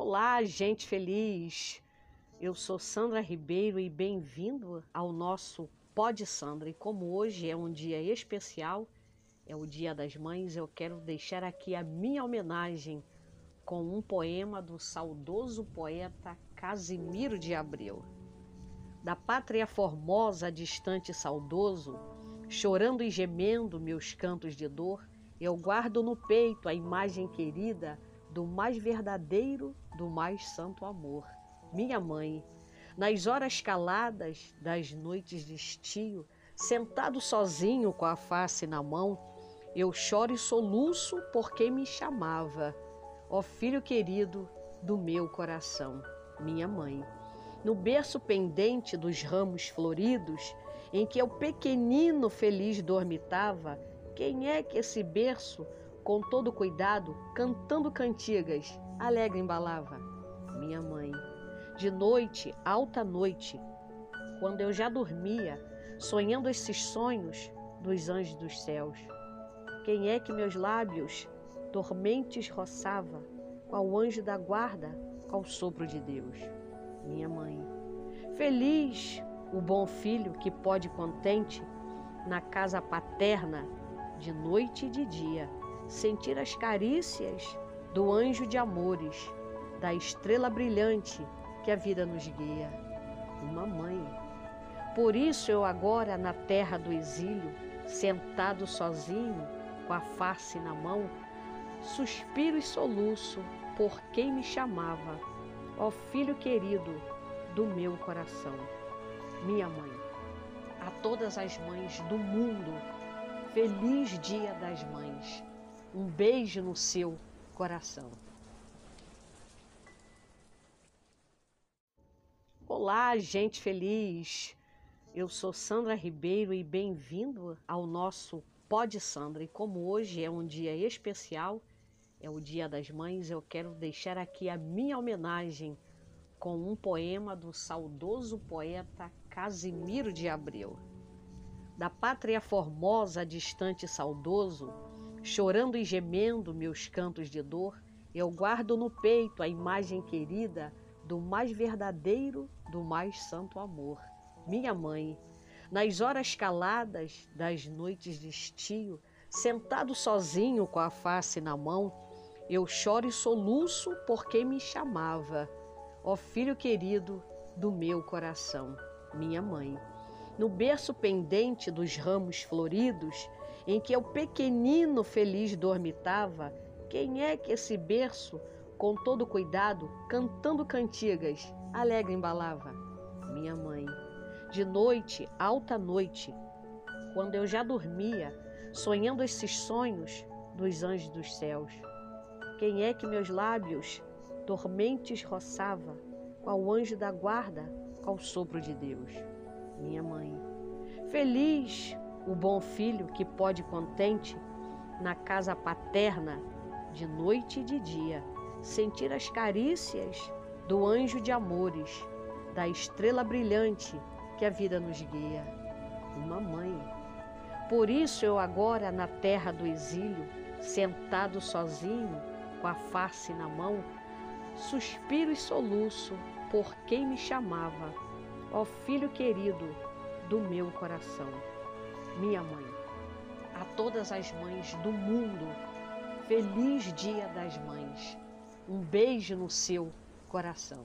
Olá, gente feliz! Eu sou Sandra Ribeiro e bem-vindo ao nosso Pod Sandra. E como hoje é um dia especial, é o Dia das Mães, eu quero deixar aqui a minha homenagem com um poema do saudoso poeta Casimiro de Abreu. Da pátria formosa, distante e saudoso, chorando e gemendo meus cantos de dor, eu guardo no peito a imagem querida do mais verdadeiro, do mais santo amor. Minha mãe, nas horas caladas das noites de estio, sentado sozinho com a face na mão, eu choro e soluço por quem me chamava, ó filho querido do meu coração, minha mãe. No berço pendente dos ramos floridos, em que eu pequenino feliz dormitava, quem é que esse berço com todo cuidado, cantando cantigas, alegre embalava. Minha mãe. De noite, alta noite, quando eu já dormia, sonhando esses sonhos dos anjos dos céus. Quem é que meus lábios dormentes roçava, qual anjo da guarda, qual sopro de Deus? Minha mãe. Feliz o bom filho que pode contente na casa paterna de noite e de dia sentir as carícias do anjo de amores, da estrela brilhante que a vida nos guia. Uma mãe. Por isso eu agora na terra do exílio, sentado sozinho, com a face na mão, suspiro e soluço por quem me chamava, ó filho querido do meu coração. Minha mãe. A todas as mães do mundo, feliz Dia das Mães um beijo no seu coração. Olá, gente feliz! Eu sou Sandra Ribeiro e bem-vindo ao nosso Pod Sandra. E como hoje é um dia especial, é o Dia das Mães, eu quero deixar aqui a minha homenagem com um poema do saudoso poeta Casimiro de Abreu. Da pátria formosa, distante e saudoso, Chorando e gemendo meus cantos de dor, eu guardo no peito a imagem querida do mais verdadeiro, do mais santo amor. Minha mãe, nas horas caladas das noites de estio, sentado sozinho com a face na mão, eu choro e soluço por quem me chamava, ó filho querido do meu coração, minha mãe. No berço pendente dos ramos floridos, em que eu pequenino feliz dormitava, quem é que esse berço, com todo cuidado, cantando cantigas, alegre embalava? Minha mãe. De noite, alta noite, quando eu já dormia, sonhando esses sonhos dos anjos dos céus. Quem é que meus lábios dormentes roçava, qual anjo da guarda, qual sopro de Deus? Minha mãe. Feliz o bom filho que pode contente na casa paterna de noite e de dia sentir as carícias do anjo de amores, da estrela brilhante que a vida nos guia. Uma mãe. Por isso eu agora na terra do exílio, sentado sozinho, com a face na mão, suspiro e soluço por quem me chamava, ó filho querido do meu coração minha mãe, a todas as mães do mundo, feliz Dia das Mães. Um beijo no seu coração.